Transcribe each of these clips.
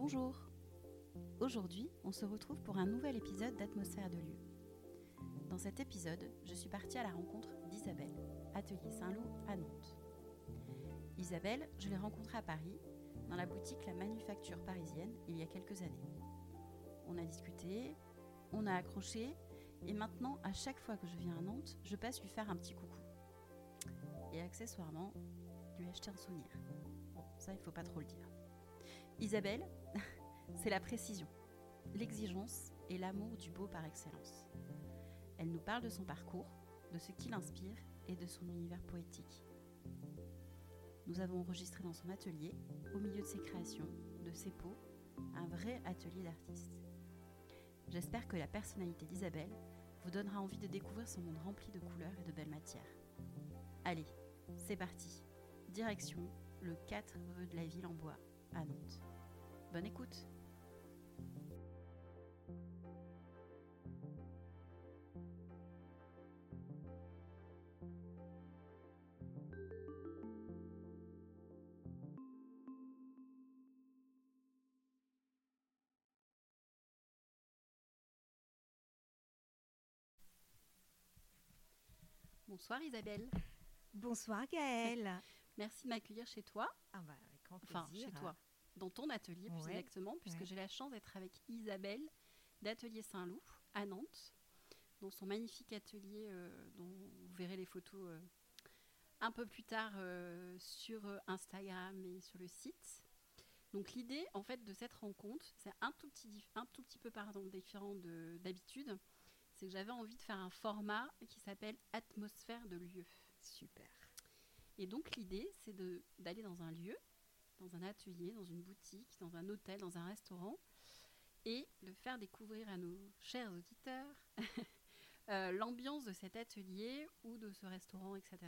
Bonjour Aujourd'hui, on se retrouve pour un nouvel épisode d'Atmosphère de lieu. Dans cet épisode, je suis partie à la rencontre d'Isabelle, atelier Saint-Loup à Nantes. Isabelle, je l'ai rencontrée à Paris, dans la boutique La Manufacture parisienne, il y a quelques années. On a discuté, on a accroché, et maintenant, à chaque fois que je viens à Nantes, je passe lui faire un petit coucou. Et accessoirement, lui acheter un souvenir. Bon, ça, il faut pas trop le dire. Isabelle, c'est la précision, l'exigence et l'amour du beau par excellence. Elle nous parle de son parcours, de ce qui l'inspire et de son univers poétique. Nous avons enregistré dans son atelier, au milieu de ses créations, de ses peaux, un vrai atelier d'artiste. J'espère que la personnalité d'Isabelle vous donnera envie de découvrir son monde rempli de couleurs et de belles matières. Allez, c'est parti. Direction le 4 rue de la Ville en Bois à Nantes. Bonne écoute Bonsoir Isabelle. Bonsoir Gaëlle. Merci de m'accueillir chez toi. Ah bah, avec grand Enfin, chez toi. Dans ton atelier, plus Ouais, exactement, puisque ouais. j'ai la chance d'être avec Isabelle d'Atelier Saint-Loup à Nantes, dans son magnifique atelier euh, dont vous verrez les photos euh, un peu plus tard euh, sur Instagram et sur le site. Donc l'idée en fait de cette rencontre, c'est un tout petit, un tout petit peu pardon, différent de- d'habitude, c'est que j'avais envie de faire un format qui s'appelle atmosphère de lieu. Super. Et donc l'idée, c'est d'aller dans un lieu, dans un atelier, dans une boutique, dans un hôtel, dans un restaurant, et de faire découvrir à nos chers auditeurs euh, l'ambiance de cet atelier ou de ce restaurant, etc.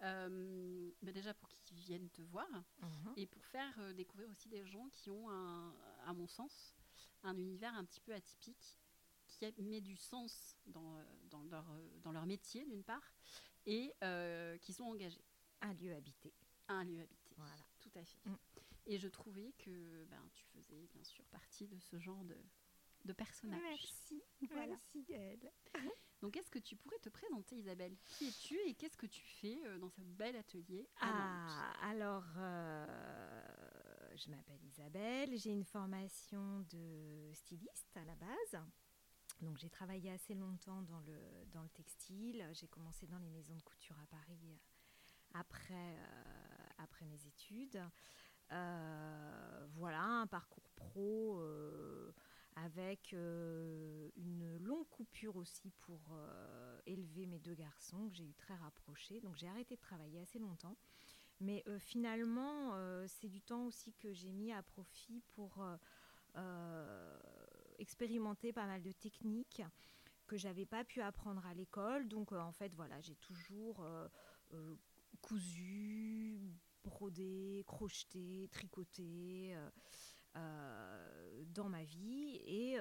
Euh, mais déjà pour qu'ils viennent te voir Mhm. et pour faire euh, découvrir aussi des gens qui ont, un, à mon sens, un univers un petit peu atypique, qui met du sens dans, euh, dans, leur, euh, dans leur métier d'une part, et euh, qui sont engagés Un lieu habité. un lieu habité. Voilà. Tout à fait. Mm. Et je trouvais que ben, tu faisais bien sûr partie de ce genre de, de personnage. Merci. Voilà. Merci Gaëlle. Donc, est-ce que tu pourrais te présenter, Isabelle? Qui es-tu et qu'est-ce que tu fais dans ce bel atelier à Nantes? Ah, alors, euh, je m'appelle Isabelle, j'ai une formation de styliste à la base. Donc j'ai travaillé assez longtemps dans le, dans le textile. J'ai commencé dans les maisons de couture à Paris euh, après, euh, après mes études. Euh, voilà, un parcours pro avec une longue coupure aussi pour élever mes deux garçons que j'ai eu très rapprochés. Donc j'ai arrêté de travailler assez longtemps. Mais finalement, c'est du temps aussi que j'ai mis à profit pour expérimenter pas mal de techniques que j'avais pas pu apprendre à l'école. Donc euh, en fait, voilà, j'ai toujours euh, euh, cousu, brodé, crocheté, tricoté dans ma vie. Et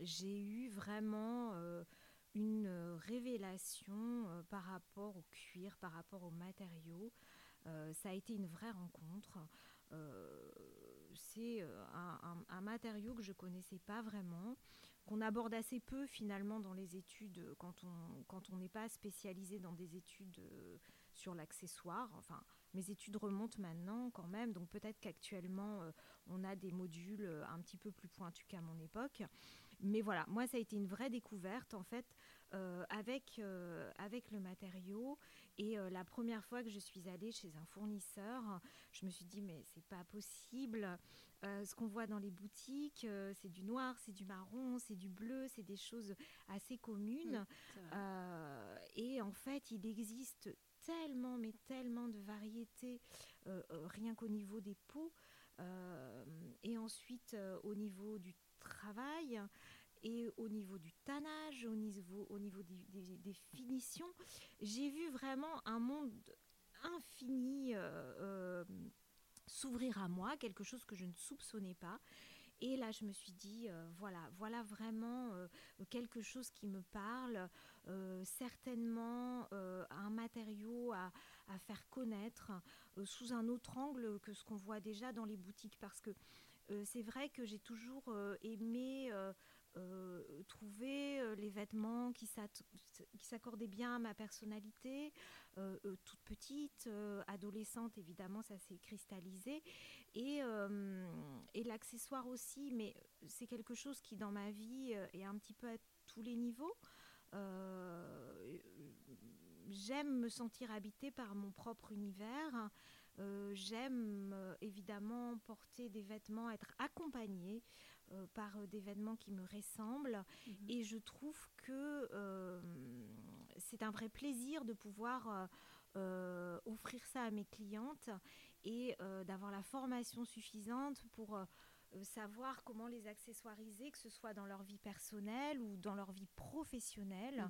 j'ai eu vraiment une révélation par rapport au cuir, par rapport aux matériaux. Ça a été une vraie rencontre. C'est euh, un, matériau que je connaissais pas vraiment, qu'on aborde assez peu finalement dans les études euh, quand on quand on n'est pas spécialisé dans des études euh, sur l'accessoire. Enfin, mes études remontent maintenant quand même, donc peut-être qu'actuellement on a des modules un petit peu plus pointus qu'à mon époque. Mais voilà, moi ça a été une vraie découverte en fait euh, avec, euh, avec le matériau. Et euh, la première fois que je suis allée chez un fournisseur, je me suis dit mais c'est pas possible. Ce qu'on voit dans les boutiques, c'est du noir, c'est du marron, c'est du bleu, c'est des choses assez communes. Et en fait, il existe tellement, mais tellement de variétés, rien qu'au niveau des peaux, euh, et ensuite au niveau du travail, et au niveau du tannage, au niveau, au niveau des, finitions. J'ai vu vraiment un monde infini euh, euh, s'ouvrir à moi, quelque chose que je ne soupçonnais pas. Et là, je me suis dit, euh, voilà, voilà vraiment quelque chose qui me parle, certainement un matériau à, faire connaître sous un autre angle que ce qu'on voit déjà dans les boutiques. Parce que c'est vrai que j'ai toujours aimé trouver les vêtements qui s'accordaient bien à ma personnalité. toute petite, adolescente, évidemment, ça s'est cristallisé. Et, et l'accessoire aussi, mais c'est quelque chose qui, dans ma vie, est un petit peu à tous les niveaux. J'aime me sentir habitée par mon propre univers. J'aime évidemment porter des vêtements, être accompagnée. Euh, par euh, des vêtements qui me ressemblent. Mhm. Et je trouve que euh, c'est un vrai plaisir de pouvoir offrir ça à mes clientes et d'avoir la formation suffisante pour savoir comment les accessoiriser, que ce soit dans leur vie personnelle ou dans leur vie professionnelle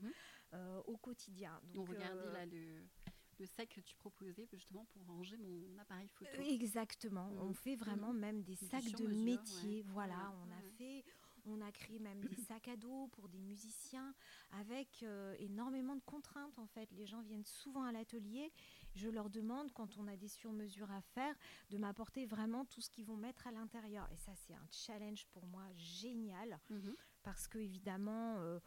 mhm. au quotidien. Donc, regardez là le, le sac que tu proposais justement pour ranger mon appareil photo. Exactement. On mmh. fait vraiment mmh. même des sacs de métier. Voilà, on a fait. On a créé même des sacs à dos pour des musiciens avec euh, énormément de contraintes en fait. Les gens viennent souvent à l'atelier. Je leur demande quand on a des sur-mesures à faire de m'apporter vraiment tout ce qu'ils vont mettre à l'intérieur. Et ça c'est un challenge pour moi génial mmh parce que évidemment euh,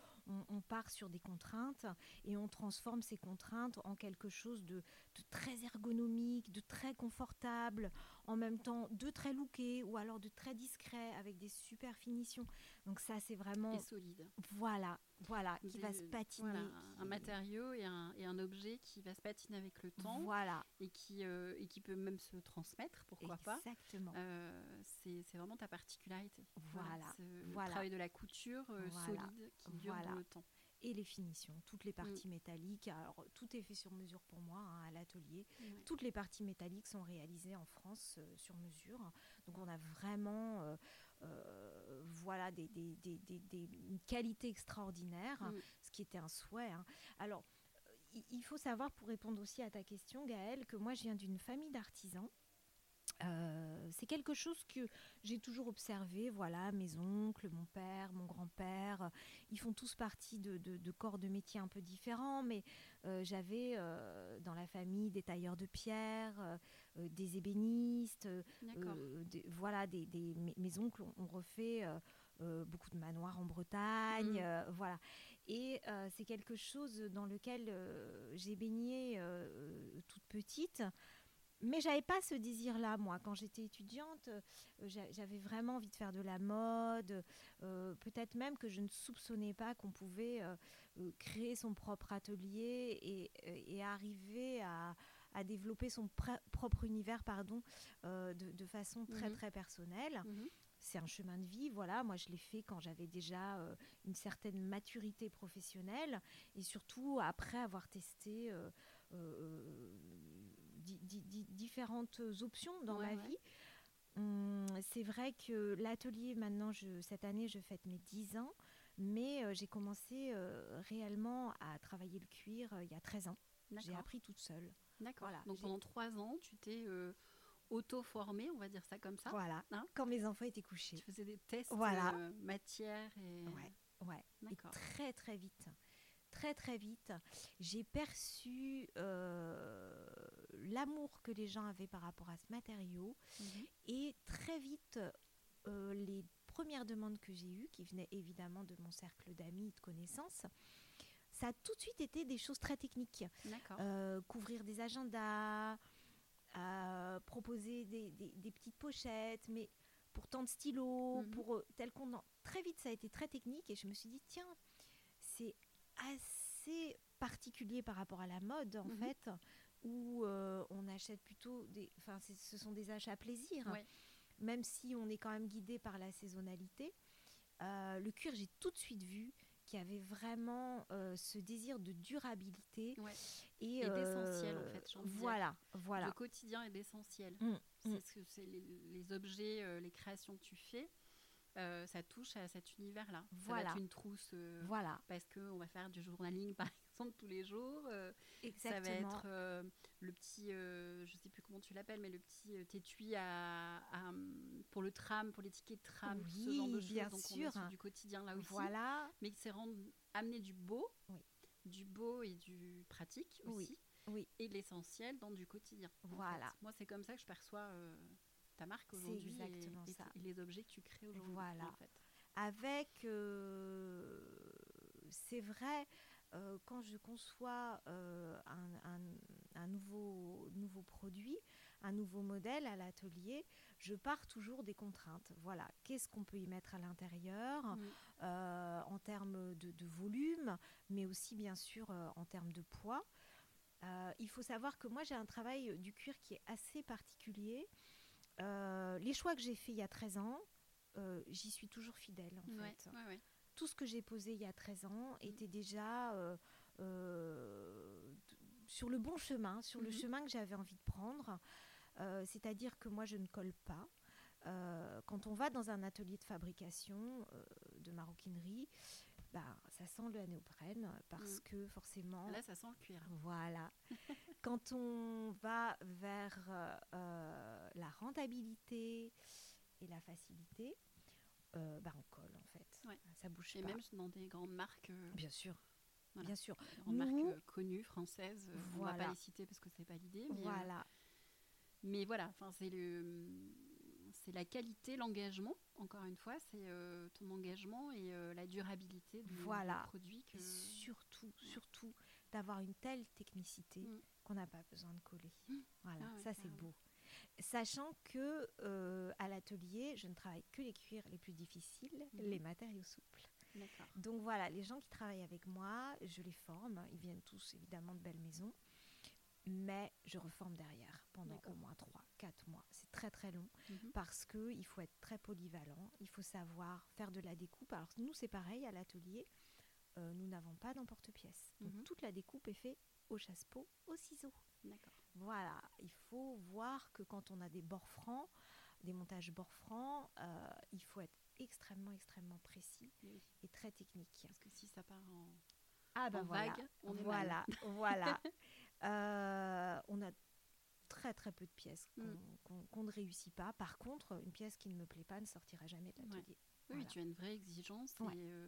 on, part sur des contraintes et on transforme ces contraintes en quelque chose de, très ergonomique, de très confortable, en même temps de très looké ou alors de très discret avec des super finitions. Donc ça, c'est vraiment... Et solide. Voilà, voilà, qui va se patiner. un matériau et un, et un, objet qui va se patiner avec le temps. Voilà. Et qui, euh, et qui peut même se transmettre, pourquoi pas. Exactement. Euh, c'est vraiment ta particularité. Voilà. Le travail de la couture euh, solide qui dure dans le temps et les finitions, toutes les parties mm. métalliques. Alors, tout est fait sur mesure pour moi hein, à l'atelier. Toutes les parties métalliques sont réalisées en France euh, sur mesure. Donc, on a vraiment euh, euh, voilà, des, des, des, des, une qualité extraordinaire, mm. ce qui était un souhait. Hein. Alors, il faut savoir, pour répondre aussi à ta question, Gaëlle, que moi, je viens d'une famille d'artisans. Euh, c'est quelque chose que j'ai toujours observé. Voilà, mes oncles, mon père, mon grand-père, ils font tous partie de, corps de métiers un peu différents, mais euh, j'avais euh, dans la famille des tailleurs de pierre, des ébénistes, voilà, des, mes, oncles ont, refait beaucoup de manoirs en Bretagne, mmh. voilà. Et c'est quelque chose dans lequel j'ai baigné toute petite. Mais j'avais pas ce désir-là, moi. Quand j'étais étudiante, euh, j'avais vraiment envie de faire de la mode. Euh, peut-être même que je ne soupçonnais pas qu'on pouvait euh, créer son propre atelier et, arriver à, développer son propre univers pardon, de, façon très, mhm. très personnelle. Mhm. C'est un chemin de vie, voilà. Moi, je l'ai fait quand j'avais déjà une certaine maturité professionnelle et surtout après avoir testé différentes options dans ma vie. Hum, c'est vrai que l'atelier, maintenant, je, cette année, je fête mes 10 ans, mais euh, j'ai commencé euh, réellement à travailler le cuir euh, il y a 13 ans. J'ai appris toute seule. D'accord. Donc pendant 3 ans, tu t'es auto-formée, on va dire ça comme ça. Voilà. Hein? Quand mes enfants étaient couchés. Tu faisais des tests voilà. matière et. Ouais, ouais. Et très, très vite très très vite, j'ai perçu l'amour que les gens avaient par rapport à ce matériau mhm. et très vite euh, les premières demandes que j'ai eues, qui venaient évidemment de mon cercle d'amis et de connaissances, ça a tout de suite été des choses très techniques. Euh, couvrir des agendas, proposer des, petites pochettes, mais pour tant de stylos, mhm. pour tel qu'on... Très vite, ça a été très technique et je me suis dit, tiens, c'est assez particulier par rapport à la mode, en mhm. fait, euh, achète plutôt des. Enfin, ce sont des achats à plaisir, même si on est quand même guidé par la saisonnalité. Euh, le cuir, j'ai tout de suite vu qu'il y avait vraiment euh, ce désir de durabilité et, d'essentiel en fait. Voilà, voilà. Le quotidien est d'essentiel. Mm, c'est mm. ce que les, les, objets, les créations que tu fais. Euh, ça touche à cet univers-là. Voilà. Ça va être une trousse. Euh, voilà. Parce qu'on va faire du journaling, par exemple, tous les jours. Euh, ça va être le petit, je ne sais plus comment tu l'appelles, mais le petit étui à, pour le tram, pour les tickets de tram, ce genre de bien choses. sûr. On est du quotidien là aussi. Voilà. Mais c'est amener du beau, du beau et du pratique aussi. Oui. Et l'essentiel dans du quotidien. Voilà. Moi, c'est comme ça que je perçois ta marque aujourd'hui exactement et, et ça. t- et les objets que tu crées aujourd'hui. Voilà. En fait. avec, euh, c'est vrai, euh, quand je conçois euh, un, un- un nouveau, nouveau produit, un nouveau modèle à l'atelier, je pars toujours des contraintes. Voilà, qu'est-ce qu'on peut y mettre à l'intérieur euh, en termes de, de volume, mais aussi bien sûr en termes de poids. Il faut savoir que moi j'ai un travail du cuir qui est assez particulier. Les choix que j'ai faits il y a 13 ans, j'y suis toujours fidèle en Ouais, fait. ouais, ouais. Tout ce que j'ai posé il y a 13 ans Mm. était déjà euh, euh, sur le bon chemin, sur le Mhm. chemin que j'avais envie de prendre. Euh, C'est-à-dire que moi je ne colle pas. Quand on va dans un atelier de fabrication de maroquinerie, bah, ça sent le néoprène parce Mm. que forcément, Là, ça sent le cuir. voilà. Quand on va vers la rentabilité et la facilité, bah, on colle en fait. Ouais. Ça bouge Et pas. même dans des grandes marques, euh, Bien sûr, Voilà. bien sûr. des grandes marques Nous- euh, connues, françaises. euh, On va Voilà. pas les citer parce que c'est pas l'idée. Mais, Voilà, mais voilà, enfin, c'est le. C'est la qualité, l'engagement, encore une fois, c'est ton engagement et la durabilité du, du Voilà. produit que... et surtout, surtout d'avoir une telle technicité Mm. qu'on n'a pas besoin de coller. Mm. Voilà, Ah ouais, ça c'est beau. Sachant que euh, à l'atelier, je ne travaille que les cuirs les plus difficiles, Mhm. les matériaux souples. Donc voilà, les gens qui travaillent avec moi, je les forme. Ils viennent tous évidemment de belles maisons. Mais je reforme derrière pendant au moins 3, 4 mois. C'est très très long Mhm. parce qu'il faut être très polyvalent. Il faut savoir faire de la découpe. Alors nous, c'est pareil à l'atelier. euh, nous n'avons pas d'emporte-pièce. Donc Mhm. toute la découpe est faite au chasse-peau, au ciseau. D'accord. Voilà, il faut voir que quand on a des bords francs, des montages bords francs, euh, il faut être extrêmement, extrêmement précis Oui. et très technique. Parce que si ça part en, Ah en vague, on est mal. voilà, voilà. Euh, on a très très peu de pièces qu'on Mm. qu'on- ne réussit pas. Par contre, une pièce qui ne me plaît pas ne sortira jamais de Ouais. l'atelier. Oui, Voilà. tu as une vraie exigence Ouais. et euh,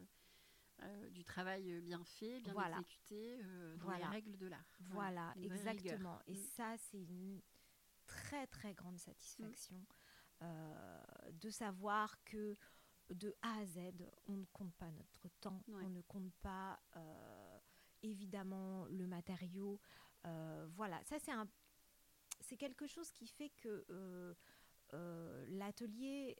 euh, du travail bien fait, bien Voilà. exécuté, euh, dans Voilà. les règles de l'art. Voilà, rigueur. exactement. Et Mm. ça, c'est une très très grande satisfaction euh, de savoir que de A à Z, on ne compte pas notre temps, Ouais. on ne compte pas évidemment le matériau. Voilà, ça c'est un, c'est quelque chose qui fait que l'atelier,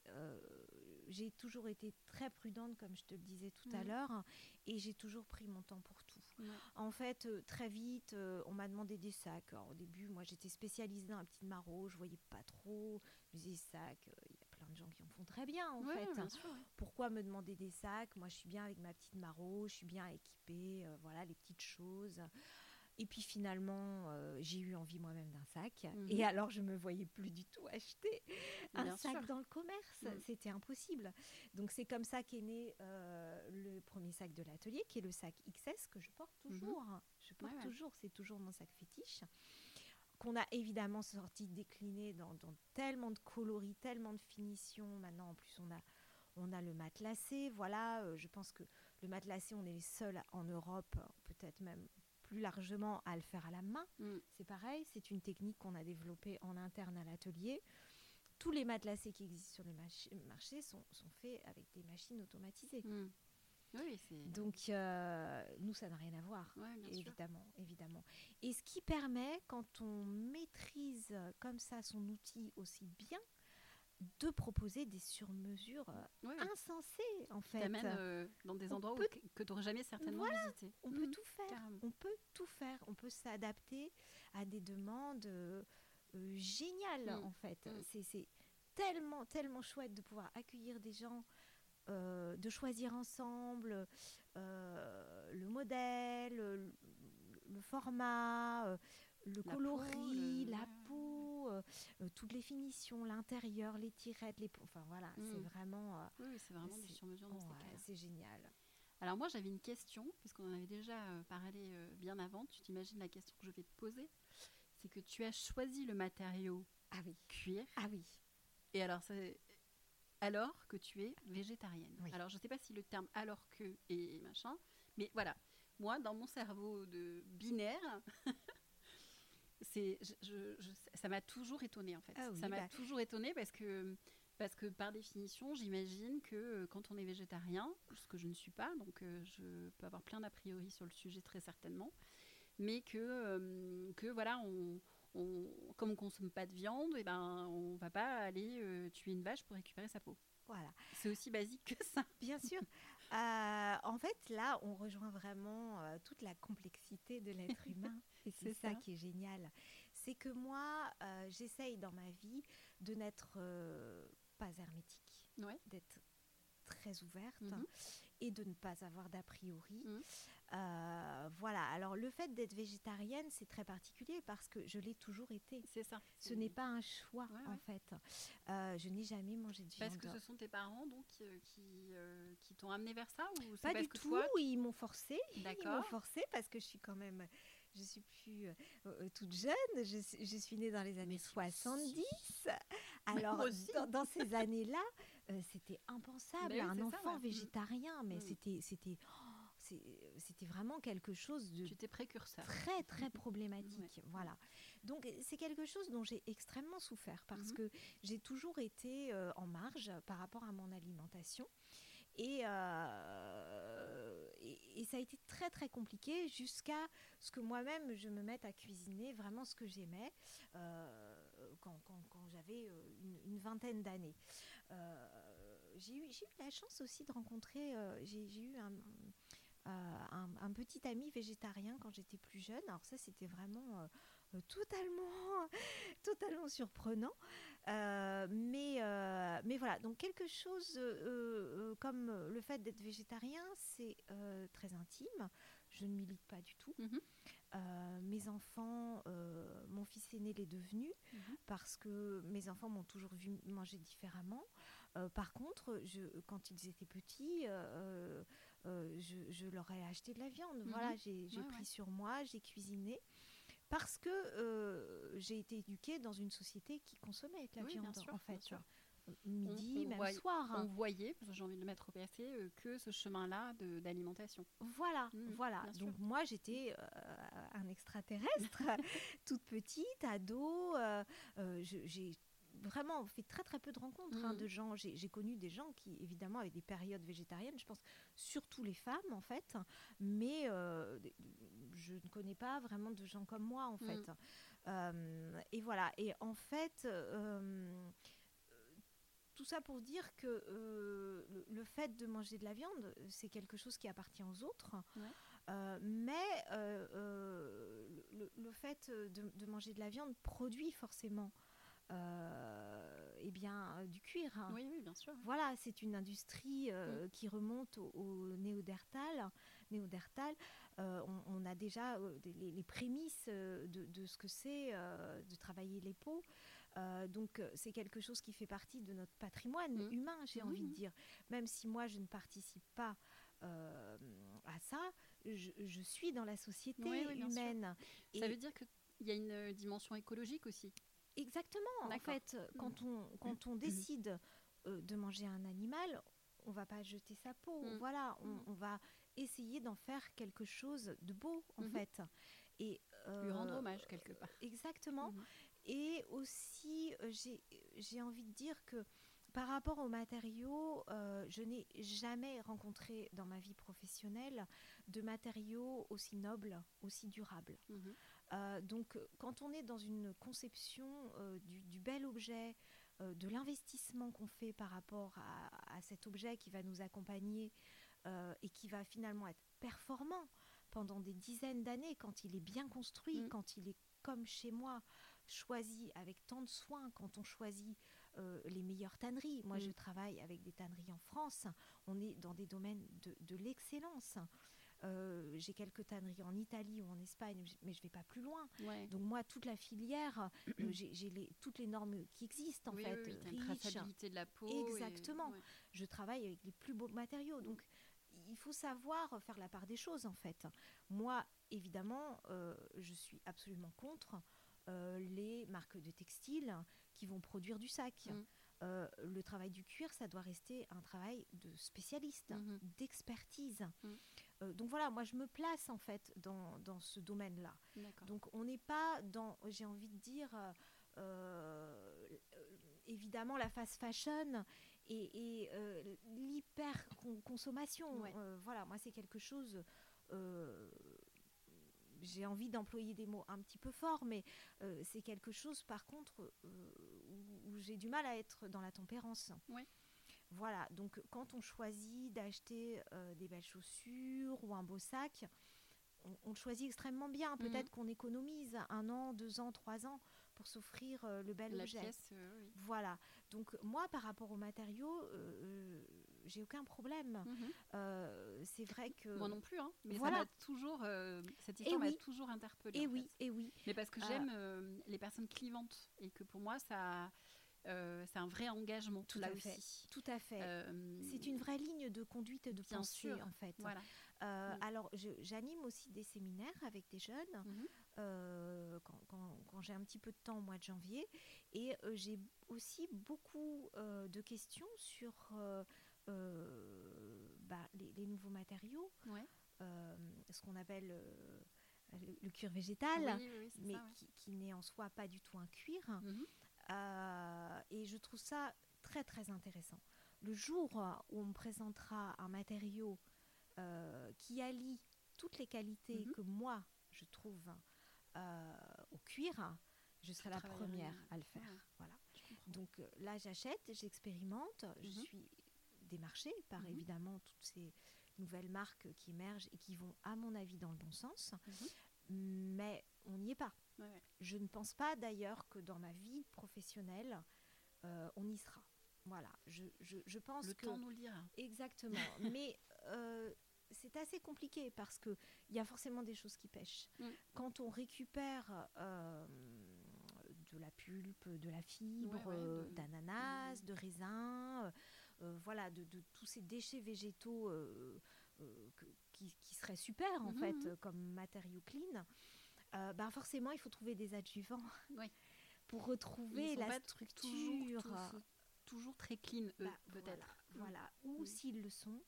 j'ai toujours été très prudente, comme je te le disais tout à l'heure, et j'ai toujours pris mon temps pour tout. En fait, euh, très vite, euh, on m'a demandé des sacs. Alors, au début, moi, j'étais spécialisée dans la petite maro, je voyais pas trop. Je me disais, sacs, euh, il y a plein de gens qui en font très bien, en Ouais, fait. bien sûr, ouais. Pourquoi me demander des sacs? Moi, je suis bien avec ma petite maro, je suis bien équipée, voilà, les petites choses. Et puis finalement, euh, j'ai eu envie moi-même d'un sac. Mhm. Et alors, je me voyais plus du tout acheter un Bien sac sûr. dans le commerce. Mm. C'était impossible. Donc, c'est comme ça qu'est né euh, le premier sac de l'atelier, qui est le sac XS que je porte toujours. Je porte Mhm. Ouais. toujours, c'est toujours mon sac fétiche. Qu'on a évidemment sorti, décliné dans, dans tellement de coloris, tellement de finitions. Maintenant, en plus, on a, on a le matelassé. Voilà, euh, je pense que le matelassé, on est les seuls en Europe, peut-être même plus largement, à le faire à la main. Mm. C'est pareil, c'est une technique qu'on a développée en interne à l'atelier. Tous les matelassés qui existent sur le marché sont, sont faits avec des machines automatisées. Mm. Oui, c'est. Donc, euh, nous, ça n'a rien à voir, Ouais, bien sûr. évidemment, évidemment. Et ce qui permet, quand on maîtrise euh, comme ça son outil aussi bien, de proposer des surmesures euh, insensées, en fait. t'amènes euh, dans des on endroits où- que tu n'aurais jamais certainement visité. On peut Mm. tout faire. carrément. On peut tout faire. On peut s'adapter à des demandes euh, euh, géniales, Mm. en fait. Mm. C'est- tellement, tellement chouette de pouvoir accueillir des gens, de choisir ensemble le modèle, le, le format, le La peau, coloris, le- la ouais. peau, euh, euh, toutes les finitions, l'intérieur, les tirettes, les... Enfin voilà, c'est Mm. vraiment... euh, Oui, oui, c'est vraiment du sur-mesure dans cas-là. c'est génial. Alors moi j'avais une question, puisqu'on en avait déjà euh, parlé euh, bien avant, tu t'imagines la question que je vais te poser? C'est que tu as choisi le matériau Ah oui, cuir, ah oui. et alors c'est alors que tu es végétarienne. Oui. Alors je sais pas si le terme alors que et machin, mais voilà, moi dans mon cerveau de binaire, c'est, je, je, ça m'a toujours étonnée en fait. Ah oui, ça m'a bah. toujours étonnée parce que, parce que par définition, j'imagine que euh, quand on est végétarien, ce que je ne suis pas, donc euh, je peux avoir plein d'a priori sur le sujet très certainement, mais que, euh, que voilà, on, on, comme on consomme pas de viande, et ben on va pas aller euh, tuer une vache pour récupérer sa peau. Voilà. C'est aussi basique que ça. Bien sûr. Euh, en fait, là, on rejoint vraiment euh, toute la complexité de l'être humain. Et c'est ça. ça. qui est génial. C'est que moi, euh, j'essaye dans ma vie de n'être pas hermétique, Ouais. d'être très ouverte Mhm. et de ne pas avoir d'a priori. Mhm. Euh, voilà. Alors, le fait d'être végétarienne, c'est très particulier parce que je l'ai toujours été. C'est ça. Ce n'est pas un choix, Ouais, en ouais. fait. Euh, je n'ai jamais mangé de Parce viande. que ce sont tes parents donc qui, euh, qui t'ont amené vers ça ou Pas parce du que tout, toi ils m'ont forcé. Ils m'ont forcé parce que je suis quand même, je suis plus toute jeune. Je, suis- je suis née dans les années Mais si, mais 70. Mais Alors dans, dans ces années-là, c'était impensable. Oui, un ça, enfant ouais. Mm. végétarien, mais Mm. c'était, c'était, oh, c'était vraiment quelque chose de tu étais précurseur. très très problématique. Voilà. Donc c'est quelque chose dont j'ai extrêmement souffert parce Mhm. que j'ai toujours été euh, en marge par rapport à mon alimentation. Et, euh, et, et ça a été très très compliqué jusqu'à ce que moi-même je me mette à cuisiner vraiment ce que j'aimais euh, quand, quand- quand j'avais une, une vingtaine d'années. Euh, j'ai eu, eu la chance aussi de rencontrer, j'ai eu un, euh, un, un petit ami végétarien quand j'étais plus jeune. Alors ça, c'était vraiment euh, euh, totalement, totalement surprenant. Euh, mais, mais voilà, donc quelque chose comme le fait d'être végétarien, c'est très intime. Je ne milite pas du tout. Mhm. Mes enfants, mon fils aîné l'est devenu Mhm. parce que mes enfants m'ont toujours vu manger différemment. Par contre, je, quand ils étaient petits, je, leur ai acheté de la viande. Mhm. Voilà, j'ai Ouais, pris ouais. sur moi, j'ai cuisiné. Parce que euh, j'ai été éduquée dans une société qui consommait de la Oui, viande, sûr, en fait. sûr. Midi, On- on même soir. On voyait, parce que j'ai envie de le mettre au passé, euh, que ce chemin-là d'alimentation. Voilà, Mm, voilà. Donc moi j'étais euh, un extraterrestre, toute petite, ado. euh, euh, j'ai vraiment fait très très peu de rencontres hein, de gens. J'ai connu des gens qui évidemment avaient des périodes végétariennes. Je pense surtout les femmes en fait, mais euh, je ne connais pas vraiment de gens comme moi en Mm. fait. Euh, et voilà. Et en fait. euh, tout ça pour dire que le, le fait de manger de la viande, c'est quelque chose qui appartient aux autres. Ouais. Euh, mais euh, euh, le, le fait de, de manger de la viande produit forcément euh, eh bien, euh, du cuir. hein. Oui, oui, bien sûr. Voilà, c'est une industrie euh, qui remonte au, au néodertal. néodertal. Euh, on, on a déjà des- les, les prémices de, de ce que c'est de travailler les peaux. Donc c'est quelque chose qui fait partie de notre patrimoine Mhm. humain, j'ai envie de dire. Même si moi je ne participe pas à ça, je, je suis dans la société Oui, oui, humaine. Ça veut dire qu'il y a une dimension écologique aussi. Exactement. En fait, quand on, quand on décide euh, de manger un animal, on va pas jeter sa peau. Mm. Voilà, on, Mm. on va essayer d'en faire quelque chose de beau, en Mhm. fait. Et Lui rendre euh, hommage quelque part. Exactement. Mhm. Et aussi, euh, j'ai- envie de dire que par rapport aux matériaux, euh, je n'ai jamais rencontré dans ma vie professionnelle de matériaux aussi nobles, aussi durables. Mhm. Euh, donc, euh, quand on est dans une conception euh, du, du bel objet, euh, de l'investissement qu'on fait par rapport à, à cet objet qui va nous accompagner et qui va finalement être performant pendant des dizaines d'années, quand il est bien construit, Mm. quand il est comme chez moi, choisi avec tant de soin, quand on choisit euh, les meilleures tanneries. Moi, Mm. je travaille avec des tanneries en France. On est dans des domaines de, de l'excellence. Euh, J'ai quelques tanneries en Italie ou en Espagne, mais je ne vais pas plus loin. Ouais. Donc moi, toute la filière, euh, j'ai les- toutes les normes qui existent en oui, fait, oui, oui, traçabilité de la peau. et- Exactement. ouais. Je travaille avec les plus beaux matériaux. Donc il faut savoir faire la part des choses en fait. Moi, évidemment, euh, je suis absolument contre euh, les marques de textiles qui vont produire du sac. Mm. Euh, le travail du cuir, ça doit rester un travail de spécialiste, Mhm. d'expertise. Mm. donc voilà, moi je me place en fait dans, dans ce domaine-là. Donc on n'est pas dans, j'ai envie de dire, évidemment la fast fashion et, l'hyper consommation. voilà, moi c'est quelque chose j'ai envie d'employer des mots un petit peu forts, mais euh, c'est quelque chose, par contre, euh, où, j'ai du mal à être dans la tempérance. Voilà, donc quand on choisit d'acheter euh, des belles chaussures ou un beau sac, on, le choisit extrêmement bien. Mhm. Peut-être qu'on économise un an, deux ans, trois ans pour s'offrir le bel La objet. Pièce, Voilà. Donc moi, par rapport aux matériaux, j'ai aucun problème. Mhm. Euh, c'est vrai que moi non plus, hein, mais voilà. ça m'a toujours euh, cette histoire m'a toujours interpellée. Et oui, et oui. Mais parce que j'aime euh, les personnes clivantes et que pour moi ça. C'est un vrai engagement tout là à aussi. Fait, tout à fait. c'est une vraie ligne de conduite de Bien pensée sûr. en fait. Voilà. Mm. Alors j'anime aussi des séminaires avec des jeunes mhm. quand, quand, quand j'ai un petit peu de temps au mois de janvier et j'ai aussi beaucoup de questions sur euh, bah, les, nouveaux matériaux, euh, ce qu'on appelle euh, le, cuir végétal, mais qui, n'est en soi pas du tout un cuir. Mhm. et je trouve ça très très intéressant. Le jour où on me présentera un matériau qui allie toutes les qualités mhm. que moi je trouve au cuir, je serai la première à le faire. Voilà. Donc là, j'achète, j'expérimente, je mhm. suis démarché par mhm. évidemment toutes ces nouvelles marques qui émergent et qui vont, à mon avis, dans le bon sens. Mais on n'y est pas. Je ne pense pas d'ailleurs que dans ma vie professionnelle, euh, on y sera. Voilà, je, je, je pense le que... temps nous le dira. Exactement. Mais euh, c'est assez compliqué parce qu'il y a forcément des choses qui pêchent. Mm. Quand on récupère euh, de la pulpe, de la fibre, d'ananas, de raisin, euh, voilà, de, tous ces déchets végétaux euh, euh, qui, seraient super en mhm, fait mhm. comme matériaux clean, bah forcément il faut trouver des adjuvants pour retrouver la structure. Toujours, très clean, eux, bah, peut-être. Voilà, ou mm. s'ils le sont,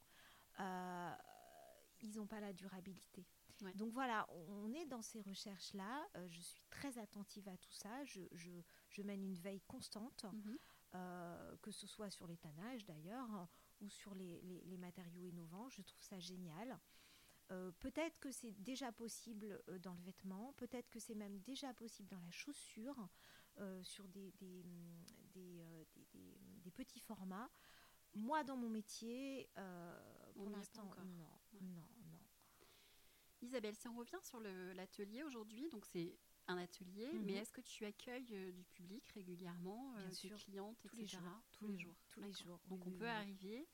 ils n'ont pas la durabilité. Donc voilà, on est dans ces recherches-là. je suis très attentive à tout ça. Je, mène une veille constante. Mhm. Euh, que ce soit sur l'étannage d'ailleurs, ou sur les, matériaux innovants. Je trouve ça génial. Euh, peut-être que c'est déjà possible euh, dans le vêtement, peut-être que c'est même déjà possible dans la chaussure, sur des, des, petits formats. Moi, dans mon métier, pour l'instant, non, non, non. Isabelle, si on revient sur l'atelier aujourd'hui, donc c'est un atelier, mais mhm. est-ce que tu accueilles euh, du public régulièrement, euh, des clientes, tous les jours, tous les jours, tous les jours. Donc on peut arriver,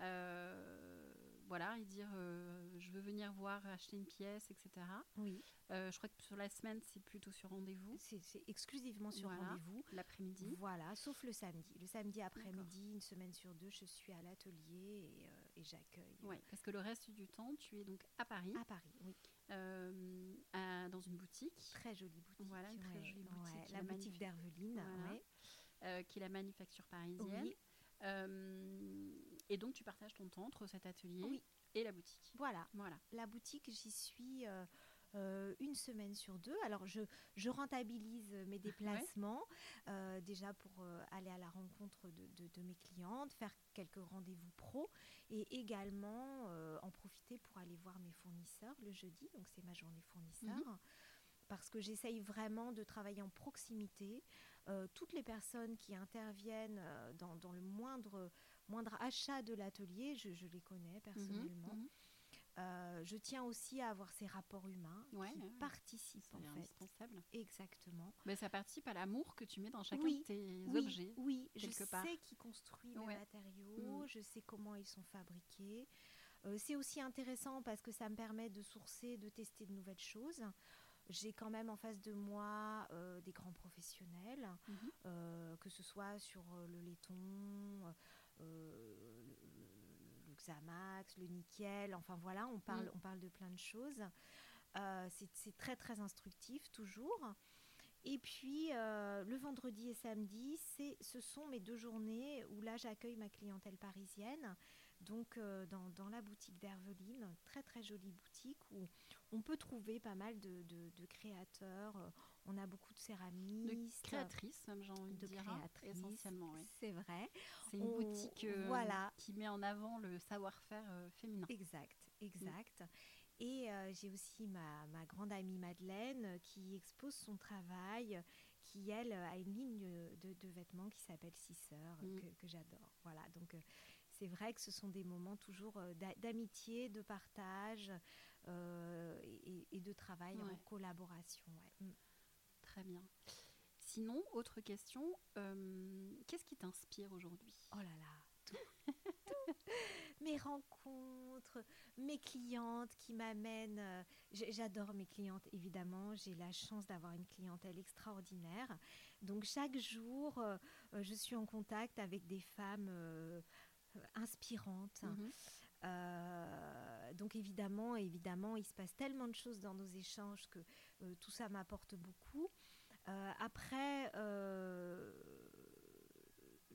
euh, voilà, et dire je veux venir voir acheter une pièce, etc. Oui. je crois que sur la semaine c'est plutôt sur rendez-vous. C'est exclusivement sur rendez-vous. L'après-midi. Voilà, sauf le samedi. Le samedi après-midi, une semaine sur deux, je suis à l'atelier et, et j'accueille. Oui, parce que le reste du temps, tu es donc à Paris. À Paris, oui. Euh, dans une boutique. Très jolie boutique. Voilà, une très jolie boutique. la, boutique d'Herveline, euh, qui est la manufacture parisienne. Euh, et donc, tu partages ton temps entre cet atelier et la boutique. Voilà. voilà. La boutique, j'y suis euh, une semaine sur deux. Alors, je, je rentabilise mes déplacements, euh, déjà pour euh, aller à la rencontre de, de, mes clientes, faire quelques rendez-vous pro et également en profiter pour aller voir mes fournisseurs le jeudi. Donc, c'est ma journée fournisseur. Mhm. Parce que j'essaye vraiment de travailler en proximité. Toutes les personnes qui interviennent dans, dans, le moindre, moindre achat de l'atelier, je, je, les connais personnellement. Mhm, mhm. Euh, je tiens aussi à avoir ces rapports humains qui participent en fait. indispensable. Exactement. Mais ça participe à l'amour que tu mets dans chacun de tes objets. Oui, je sais qui construit les matériaux, mm. je sais comment ils sont fabriqués. Euh, c'est aussi intéressant parce que ça me permet de sourcer, de tester de nouvelles choses. J'ai quand même en face de moi euh, des grands professionnels, mm-hmm. que ce soit sur le laiton, Xamax, le nickel, enfin voilà, on parle, mm. on parle de plein de choses. Euh, c'est très très instructif toujours. Et puis euh, le vendredi et samedi, ce sont mes deux journées où là j'accueille ma clientèle parisienne Donc dans, dans, la boutique d'Herveline, très très jolie boutique où on peut trouver pas mal de, de, créateurs. On a beaucoup de céramistes. De créatrices, même j'ai envie de, dire. Hein, créatrices, essentiellement, oui. C'est vrai. C'est une boutique voilà. qui met en avant le savoir-faire féminin. Exact, exact. Et j'ai aussi ma, ma, grande amie Madeleine qui expose son travail, qui elle a une ligne de, de vêtements qui s'appelle Sisseur, mm. que, que j'adore. Voilà, donc c'est vrai que ce sont des moments toujours d'amitié, de partage euh, et, de travail en collaboration. Mm. Très bien. Sinon, autre question, euh, qu'est-ce qui t'inspire aujourd'hui? Oh là là, tout, Mes rencontres, mes clientes qui m'amènent. Euh, j'adore mes clientes, évidemment. J'ai la chance d'avoir une clientèle extraordinaire. Donc chaque jour, je suis en contact avec des femmes inspirantes. Mhm. Euh, donc évidemment, évidemment, il se passe tellement de choses dans nos échanges que euh, tout ça m'apporte beaucoup. Euh, après,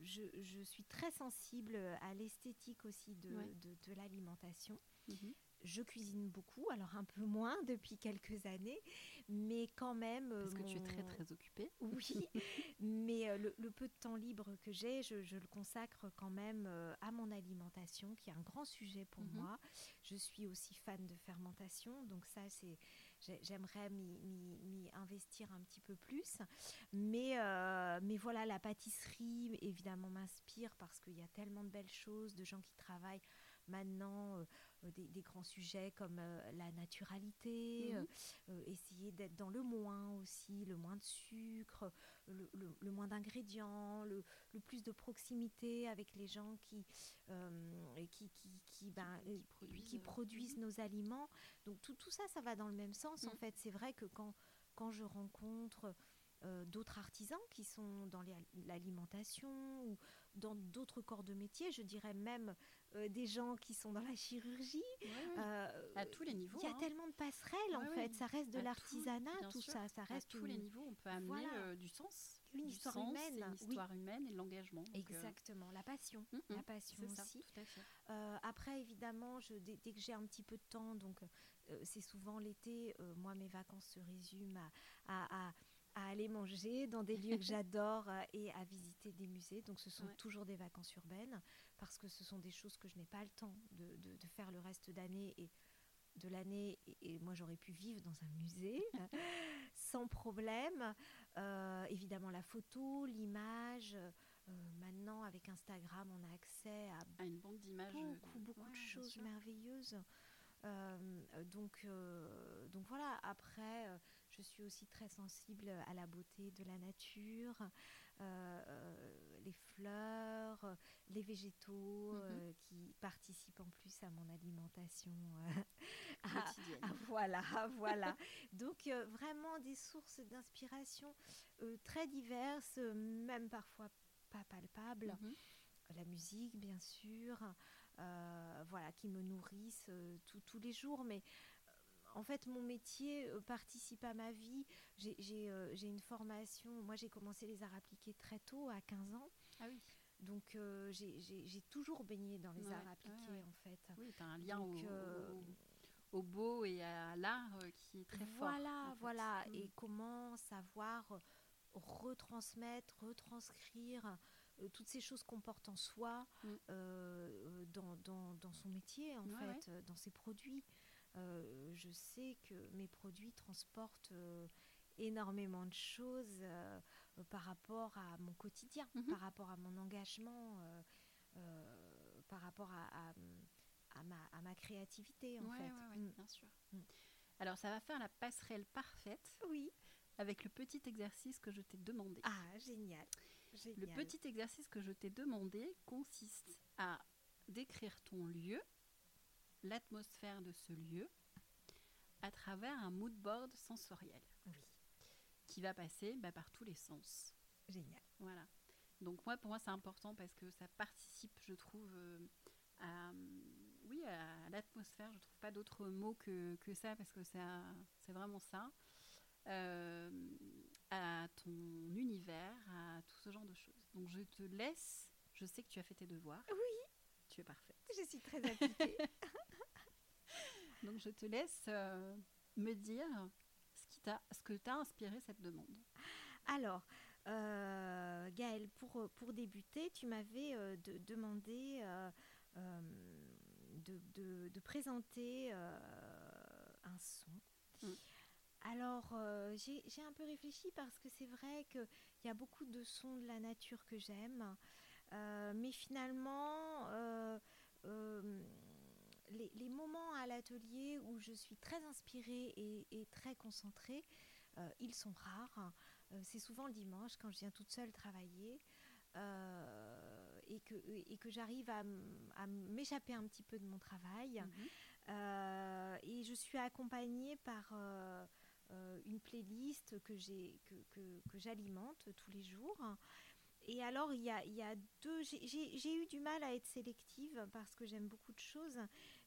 je, suis très sensible à l'esthétique aussi de, de, l'alimentation. Mhm je cuisine beaucoup, alors un peu moins depuis quelques années, mais quand même. Parce que tu es très très occupée. Oui, mais euh, le, peu de temps libre que j'ai, je, le consacre quand même euh, à mon alimentation, qui est un grand sujet pour mhm. moi. Je suis aussi fan de fermentation, donc ça c'est. J'aimerais m'y investir un petit peu plus. Mais, euh, mais voilà, la pâtisserie, évidemment, m'inspire parce qu'il y a tellement de belles choses, de gens qui travaillent maintenant euh, des, grands sujets comme euh, la naturalité, euh, essayer d'être dans le moins aussi, le moins de sucre, le, moins d'ingrédients, le, plus de proximité avec les gens qui, qui, qui, qui, ben, qui, produisent, nos aliments. Donc tout, tout, ça, ça va dans le même sens en mhm. fait. C'est vrai que quand, quand je rencontre... d'autres artisans qui sont dans l'alimentation ou dans d'autres corps de métier, je dirais même euh, des gens qui sont dans la chirurgie. Euh, à tous les niveaux. Il y a hein. tellement de passerelles en fait, ça reste de l'artisanat, tout, ça. ça reste à tous les niveaux, on peut amener euh, du sens. Une histoire humaine. Une histoire humaine et l'engagement. Exactement, la passion. Mm, mm, la passion aussi. après, évidemment, je, dès, que j'ai un petit peu de temps, donc c'est souvent l'été, moi mes vacances se résument à à aller manger dans des lieux que j'adore et à visiter des musées. Donc ce sont toujours des vacances urbaines parce que ce sont des choses que je n'ai pas le temps de, de, faire le reste d'année et de l'année et, moi j'aurais pu vivre dans un musée sans problème. Euh, évidemment la photo, l'image. Euh, maintenant avec Instagram on a accès à, une banque d'images, beaucoup, beaucoup de choses merveilleuses. donc, donc voilà, après, je suis aussi très sensible à la beauté de la nature, euh, euh, les fleurs, les végétaux mhm. euh, qui participent en plus à mon alimentation quotidienne. voilà, voilà. Donc vraiment des sources d'inspiration très diverses, même parfois pas palpables. Mhm. La musique, bien sûr, voilà, qui me nourrissent tous les jours, mais en fait, mon métier euh, participe à ma vie. Euh, j'ai une formation. Moi, j'ai commencé les arts appliqués très tôt, à 15 ans. Ah oui. Donc, euh, j'ai toujours baigné dans les arts appliqués, en fait. Oui, tu as un lien au, beau et à l'art qui est très fort. Voilà, voilà. Mm. Et comment savoir retransmettre, retranscrire toutes ces choses qu'on porte en soi mm. dans, son métier, en fait, dans ses produits. Euh, je sais que mes produits transportent euh, énormément de choses euh, par rapport à mon quotidien, mhm. par rapport à mon engagement, par rapport à, à, ma, créativité en fait. Mm. bien sûr. Mm. Alors ça va faire la passerelle parfaite. Oui. Avec le petit exercice que je t'ai demandé. Ah, génial. génial. Le petit exercice que je t'ai demandé consiste à décrire ton lieu l'atmosphère de ce lieu à travers un mood board sensoriel. Oui. Qui va passer bah, par tous les sens. Génial. Voilà. Donc moi, pour moi, c'est important parce que ça participe, je trouve, euh, à, oui, à l'atmosphère. Je trouve pas d'autre mot que, que, ça parce que c'est vraiment ça. Euh, à ton univers, à tout ce genre de choses. Donc je te laisse. Je sais que tu as fait tes devoirs. Oui Tu es parfaite. Je suis très appliquée. Donc je te laisse euh, me dire ce, qui t'a, ce que t'a inspiré cette demande. Alors, euh, Gaëlle, pour, pour débuter, tu m'avais euh, de- demandé euh, euh, de, de- de présenter euh, un son. Mm. Alors, euh, j'ai j'ai un peu réfléchi parce que c'est vrai qu'il y a beaucoup de sons de la nature que j'aime, Euh, mais finalement, euh, euh, les, les moments à l'atelier où je suis très inspirée et, et très concentrée, euh, ils sont rares. Euh, c'est souvent le dimanche quand je viens toute seule travailler euh, et que, et que j'arrive à, m'échapper un petit peu de mon travail. Mhm. Euh, et je suis accompagnée par euh, euh, une playlist que, j'ai, que, que- que j'alimente tous les jours. Et alors, il y a, il y a deux. J'ai, eu du mal à être sélective parce que j'aime beaucoup de choses,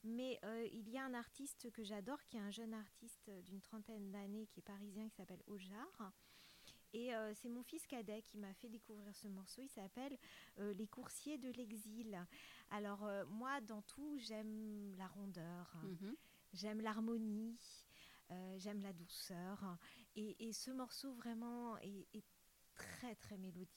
mais euh, il y a un artiste que j'adore, qui est un jeune artiste d'une trentaine d'années, qui est parisien, qui s'appelle Ojar. Et euh, c'est mon fils cadet qui m'a fait découvrir ce morceau. Il s'appelle euh, Les coursiers de l'exil. Alors, moi, dans tout, j'aime la rondeur, Mhm. j'aime l'harmonie, j'aime la douceur. Et, et ce morceau, vraiment, est, est très, très mélodique.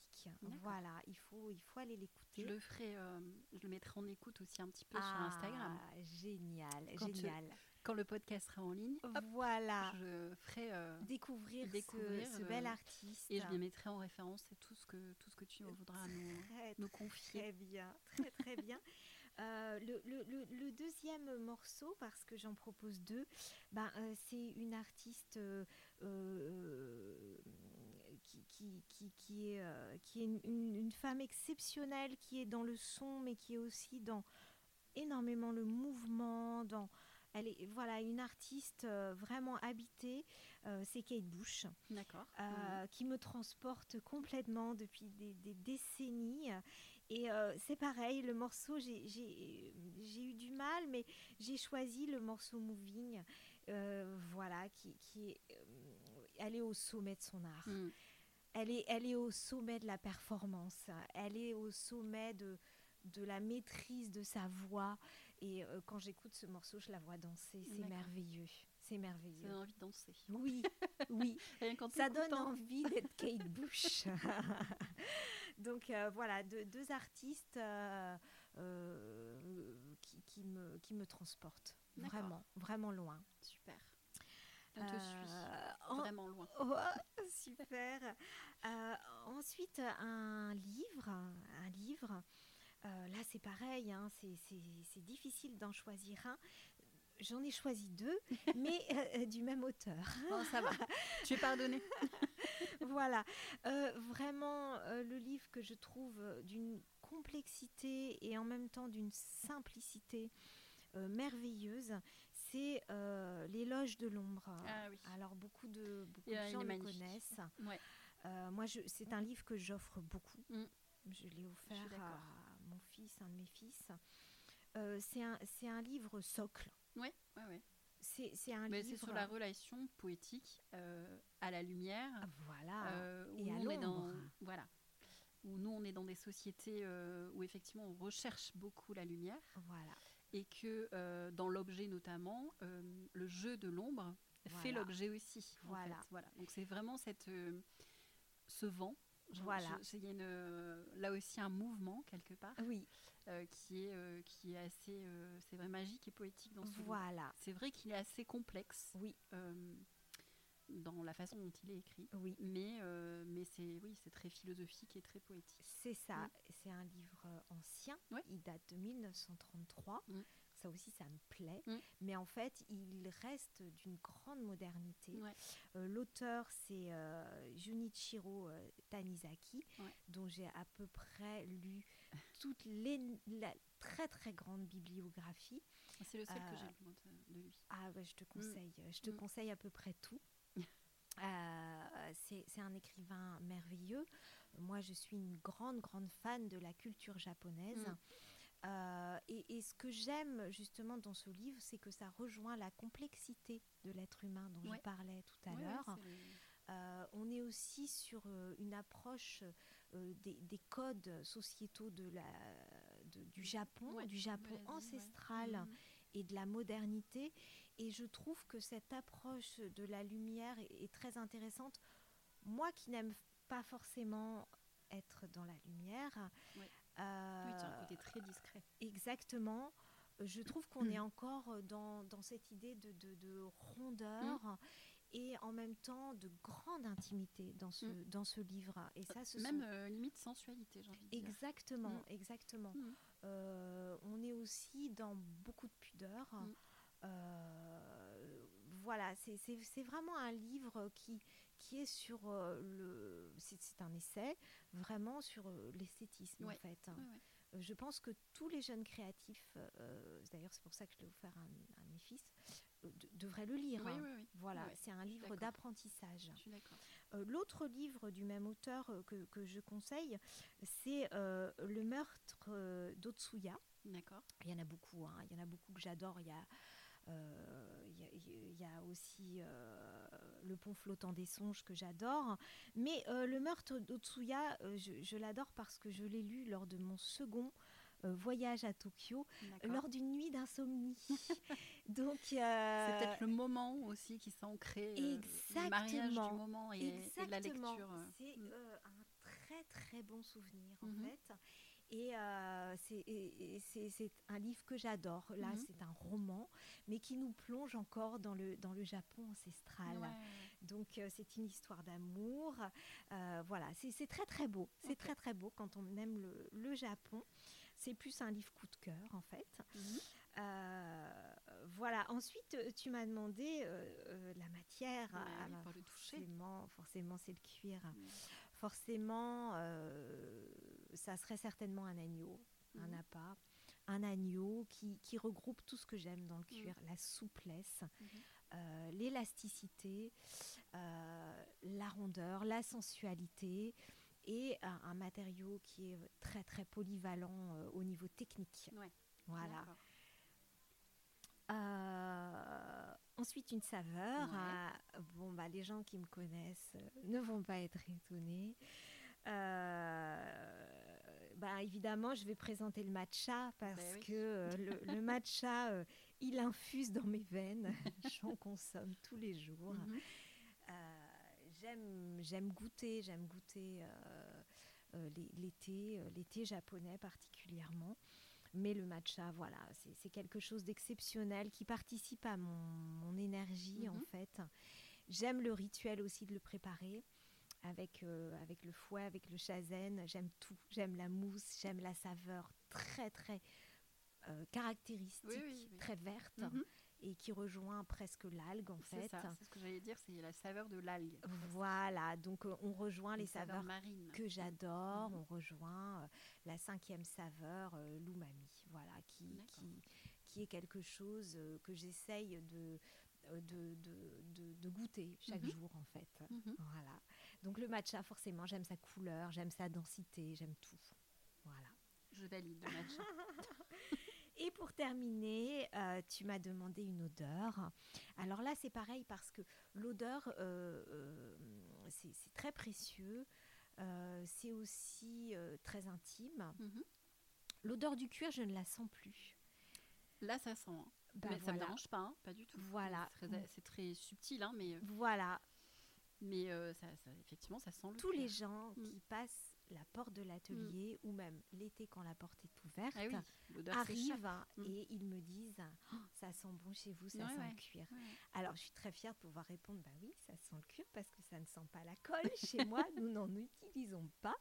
Voilà, il faut, il faut aller Je l'écouter. le ferai, euh, je le mettrai en écoute aussi un petit peu sur Instagram. Ah, Génial, Quand tu- génial. Quand le podcast sera en ligne, hop, Voilà, je ferai euh, découvrir, ce- découvrir, ce, euh, bel artiste. et je les mettrai en référence et tout ce que tout ce que tu voudras nous, Très, nous confier. Très bien, très très bien. Euh, le, le- le- le deuxième morceau, parce que j'en propose deux, ben, euh, c'est une artiste euh, euh, qui, qui, qui, est, euh, qui est une, une- une femme exceptionnelle, qui est dans le son, mais qui est aussi dans énormément le mouvement, dans... Elle est voilà une artiste euh, vraiment habitée, euh, c'est Kate Bush D'accord. euh, qui me transporte complètement depuis des, des décennies. Et c'est pareil, le morceau, j'ai- eu du mal, mais j'ai choisi le morceau Moving, voilà, qui, qui est, elle est au sommet de son art. Mhm. Elle est, elle est au sommet de la performance. Elle est au sommet de, de la maîtrise de sa voix. Et euh, quand j'écoute ce morceau, je la vois danser. C'est merveilleux. C'est Ça merveilleux. donne envie de danser. Oui, oui. Ça donne envie d'être Kate Bush. Donc euh, voilà, deux, deux artistes euh, qui, qui me, qui me transportent. Vraiment, vraiment loin. Super. On te suit. Euh, en- Vraiment loin. Oh, super. Euh, ensuite, un livre. Un livre. Euh, là, c'est pareil, hein, c'est- difficile d'en choisir un. J'en ai choisi deux, mais euh, du même auteur. Bon, ça va. tu es pardonné. voilà. Euh, vraiment, euh, le livre que je trouve d'une complexité et en même temps d'une simplicité merveilleuse, c'est euh, L'éloge de l'ombre. Ah oui. Alors, beaucoup de, beaucoup de gens le connaissent. Ouais. Euh, moi, c'est un livre que j'offre beaucoup. Mm. Je l'ai offert à mon fils, un de mes fils. Euh, c'est un, un livre socle. Ouais, ouais, ouais. C'est un Mais livre. c'est sur la relation poétique à la lumière. Voilà. euh, où et à l'ombre. voilà, où nous on est dans des sociétés euh, où effectivement on recherche beaucoup la lumière Voilà. Et que euh, dans l'objet notamment, euh, le jeu de l'ombre fait l'objet aussi. en Voilà. fait. voilà. Donc c'est vraiment cette, euh, ce vent. Voilà. il y a une, là aussi un mouvement quelque part Oui, qui est qui est assez, c'est vrai magique et poétique dans ce voilà. C'est vrai qu'il est assez complexe Oui, dans la façon dont il est écrit. oui. Mais, euh, mais c'est oui, c'est très philosophique et très poétique. C'est ça. Mm. C'est un livre euh, ancien. Il date de 1933. Mm. Ça aussi, ça me plaît. Mm. Mais en fait, il reste d'une grande modernité. Ouais. Euh, L'auteur, c'est euh, Junichiro Tanizaki, Ouais. dont j'ai à peu près lu toute les, la très très grande bibliographie. C'est le seul que j'ai de, lui. Ah ouais, je te conseille, je te Mm. conseille à peu près tout. Euh, c'est un écrivain merveilleux. Moi, je suis une grande, grande fan de la culture japonaise. Mm. Euh, et, et ce que j'aime justement dans ce livre, c'est que ça rejoint la complexité de l'être humain dont Ouais. je parlais tout à Ouais, l'heure. Euh, on est aussi sur euh, une approche euh, des, des codes sociétaux de la, de du Japon, du Japon ancestral et de la modernité. Et je trouve que cette approche de la lumière est, très intéressante. Moi qui n'aime pas forcément être dans la lumière. Euh, oui, tu as un côté très discret. Exactement. Je trouve qu'on est encore dans, dans, cette idée de, de, rondeur. Mm et en même temps de grande intimité dans ce, mm. dans ce livre. Et ça, ce Même euh, limite sensualité, j'ai envie de dire. Exactement, exactement. Euh, on est aussi dans beaucoup de pudeur. Euh, voilà, c'est vraiment un livre qui, qui est sur le... C'est un essai vraiment sur l'esthétisme, en fait. Je pense que tous les jeunes créatifs, d'ailleurs c'est pour ça que je l'ai offert à, à mes fils, devrait le lire. Oui, oui, oui. Voilà, c'est un livre d'apprentissage. Euh, l'autre livre du même auteur euh, que, que, je conseille, c'est euh, Le meurtre d'Otsuya. D'accord. Il y en a beaucoup, hein. il y en a beaucoup que j'adore. Il y a. Il y, a aussi Le pont flottant des songes que j'adore. Mais le meurtre d'Otsuya, je, je l'adore parce que je l'ai lu lors de mon second euh, voyage à Tokyo lors d'une nuit d'insomnie. Donc euh, c'est peut-être le moment aussi qui s'est ancré, euh, le mariage du moment et, la lecture. C'est mm. un très très bon souvenir en mhm. fait. Et c'est un livre que j'adore. Là, mhm. c'est un roman, mais qui nous plonge encore dans le, dans le Japon ancestral. Donc, c'est une histoire d'amour. voilà, c'est très très beau. C'est très très beau quand on aime le, le Japon. C'est plus un livre coup de cœur, en fait. Mhm. Euh, voilà. Ensuite, euh, tu m'as demandé euh, la matière. pour le toucher. Forcément, forcément c'est le cuir. Forcément, ça serait certainement un agneau, un mhm. appât. Un agneau qui, regroupe tout ce que j'aime dans le mhm. cuir, la souplesse, l'élasticité, la rondeur, la sensualité et un, matériau qui est très très polyvalent euh, au niveau technique. Voilà. Euh, ensuite, une saveur. Euh, bon, bah, les gens qui me connaissent ne vont pas être étonnés. Bah, évidemment, je vais présenter le matcha parce ben que le, matcha, il infuse dans mes veines. J'en consomme tous les jours. Mhm j'aime goûter, j'aime goûter euh, euh, l'été, euh, l'été japonais particulièrement. Mais le matcha, voilà, c'est quelque chose d'exceptionnel qui participe à mon, énergie en mhm. fait. J'aime le rituel aussi de le préparer avec, avec le fouet, avec le chazen. J'aime tout. J'aime la mousse, j'aime la saveur très très caractéristique, très verte. Mhm et qui rejoint presque l'algue en fait. C'est ce que j'allais dire, c'est la saveur de l'algue. Voilà, donc euh, on rejoint les, saveurs, marines que j'adore, mhm. on rejoint euh, la cinquième saveur, euh, l'umami, voilà, qui, qui, qui, est quelque chose que j'essaye de, de, de, de, goûter chaque mhm. jour en fait. Mhm. Voilà. Donc le matcha, forcément, j'aime sa couleur, j'aime sa densité, j'aime tout. Voilà. Je valide le matcha. Et pour terminer, euh, tu m'as demandé une odeur. Alors là, c'est pareil parce que l'odeur, euh, euh, c'est très précieux. c'est aussi très intime. Mhm. L'odeur du cuir, je ne la sens plus. Là, ça sent. Hein. Bah mais ça ne me dérange pas, hein, pas du tout. Voilà. C'est très, subtil, hein, mais. Voilà. Mais ça, effectivement, ça sent le Tous les gens mm. qui passent la porte de l'atelier mm. ou même l'été quand la porte est ouverte ah arrivent mm. et ils me disent oh, ça sent bon chez vous, ça sent le cuir. Alors je suis très fière de pouvoir répondre bah oui, ça sent le cuir parce que ça ne sent pas la colle chez moi, nous n'en utilisons pas.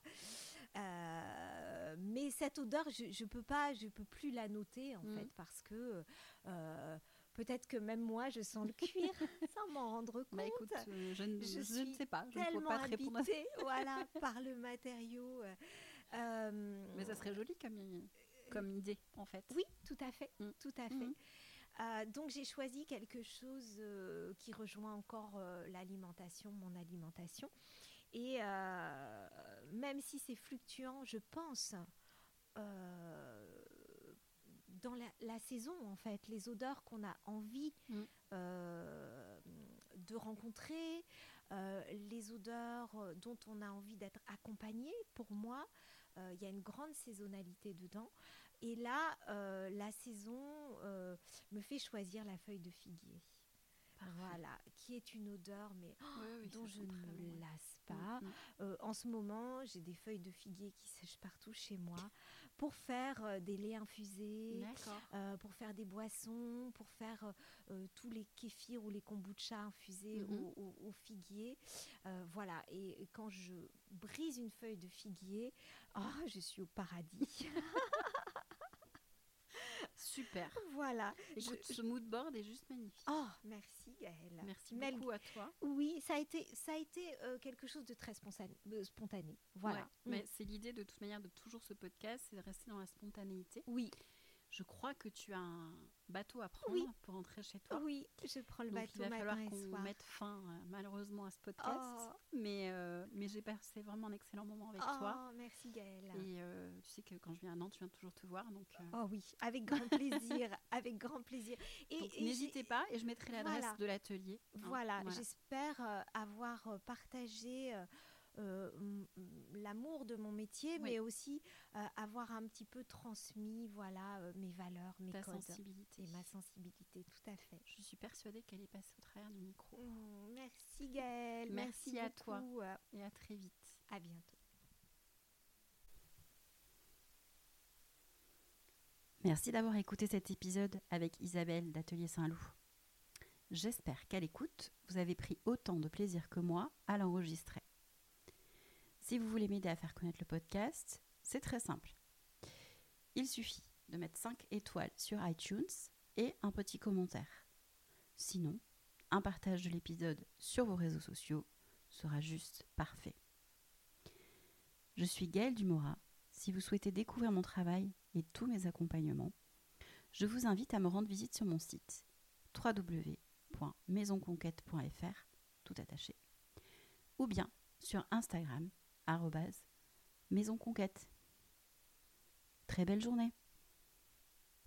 Euh, mais cette odeur, je, je peux pas, je peux plus la noter en mm. fait parce que euh, Peut-être que même moi, je sens le cuir sans m'en rendre bah, compte. écoute, euh, je, ne sais pas. Je ne peux pas te répondre. voilà, par le matériau. Mais ça serait joli comme, comme idée, en fait. Oui, tout à fait. Mm. Tout à fait. Mm. donc j'ai choisi quelque chose qui rejoint encore l'alimentation, mon alimentation. Et même si c'est fluctuant, je pense dans la, saison, en fait, les odeurs qu'on a envie mm. euh, de rencontrer, euh, les odeurs dont on a envie d'être accompagné, pour moi, il y a une grande saisonnalité dedans. Et là, la saison me fait choisir la feuille de figuier. Voilà, qui est une odeur, mais oh, dont je ne me lasse pas. Mm, mm. en ce moment, j'ai des feuilles de figuier qui sèchent partout chez moi pour faire euh, des laits infusés, euh, pour faire des boissons, pour faire euh, tous les kéfirs ou les kombucha infusés mhm. au, figuier. voilà, et quand je brise une feuille de figuier, oh, je suis au paradis. Super. Voilà. Écoute, ce mood board est juste magnifique. Oh, merci Gaëlle. Merci beaucoup à toi. Oui, ça a été, ça a été euh, quelque chose de très spontané. Euh, spontané. Voilà. Mm. Mais c'est l'idée de toute manière de toujours ce podcast, c'est de rester dans la spontanéité. Oui. Je crois que tu as un bateau à prendre pour rentrer chez toi. Oui, je prends le bateau. Il va falloir qu'on mette fin euh, malheureusement à ce podcast. Oh. Mais, euh, mais j'ai passé vraiment un excellent moment avec oh, toi. Merci Gaëlle. Et euh, que quand je viens à Nantes, je viens toujours te voir. Donc, Oh oui, avec grand plaisir. avec grand plaisir. Et, n'hésitez pas et je mettrai l'adresse de l'atelier. Hein, voilà, j'espère avoir partagé euh, l'amour de mon métier, mais aussi euh, avoir un petit peu transmis voilà, euh, mes valeurs, mes Ta codes sensibilité. et ma sensibilité, tout à fait. Je suis persuadée qu'elle est passée au travers du micro. Mmh, merci Gaëlle. Merci, à toi et à très vite. À bientôt. Merci d'avoir écouté cet épisode avec Isabelle d'Atelier Saint-Loup. J'espère qu'à l'écoute, vous avez pris autant de plaisir que moi à l'enregistrer. Si vous voulez m'aider à faire connaître le podcast, c'est très simple. Il suffit de mettre 5 étoiles sur iTunes et un petit commentaire. Sinon, un partage de l'épisode sur vos réseaux sociaux sera juste parfait. Je suis Gaëlle Dumora. Si vous souhaitez découvrir mon travail et tous mes accompagnements, je vous invite à me rendre visite sur mon site www.maisonconquête.fr tout attaché ou bien sur Instagram maison conquête. Très belle journée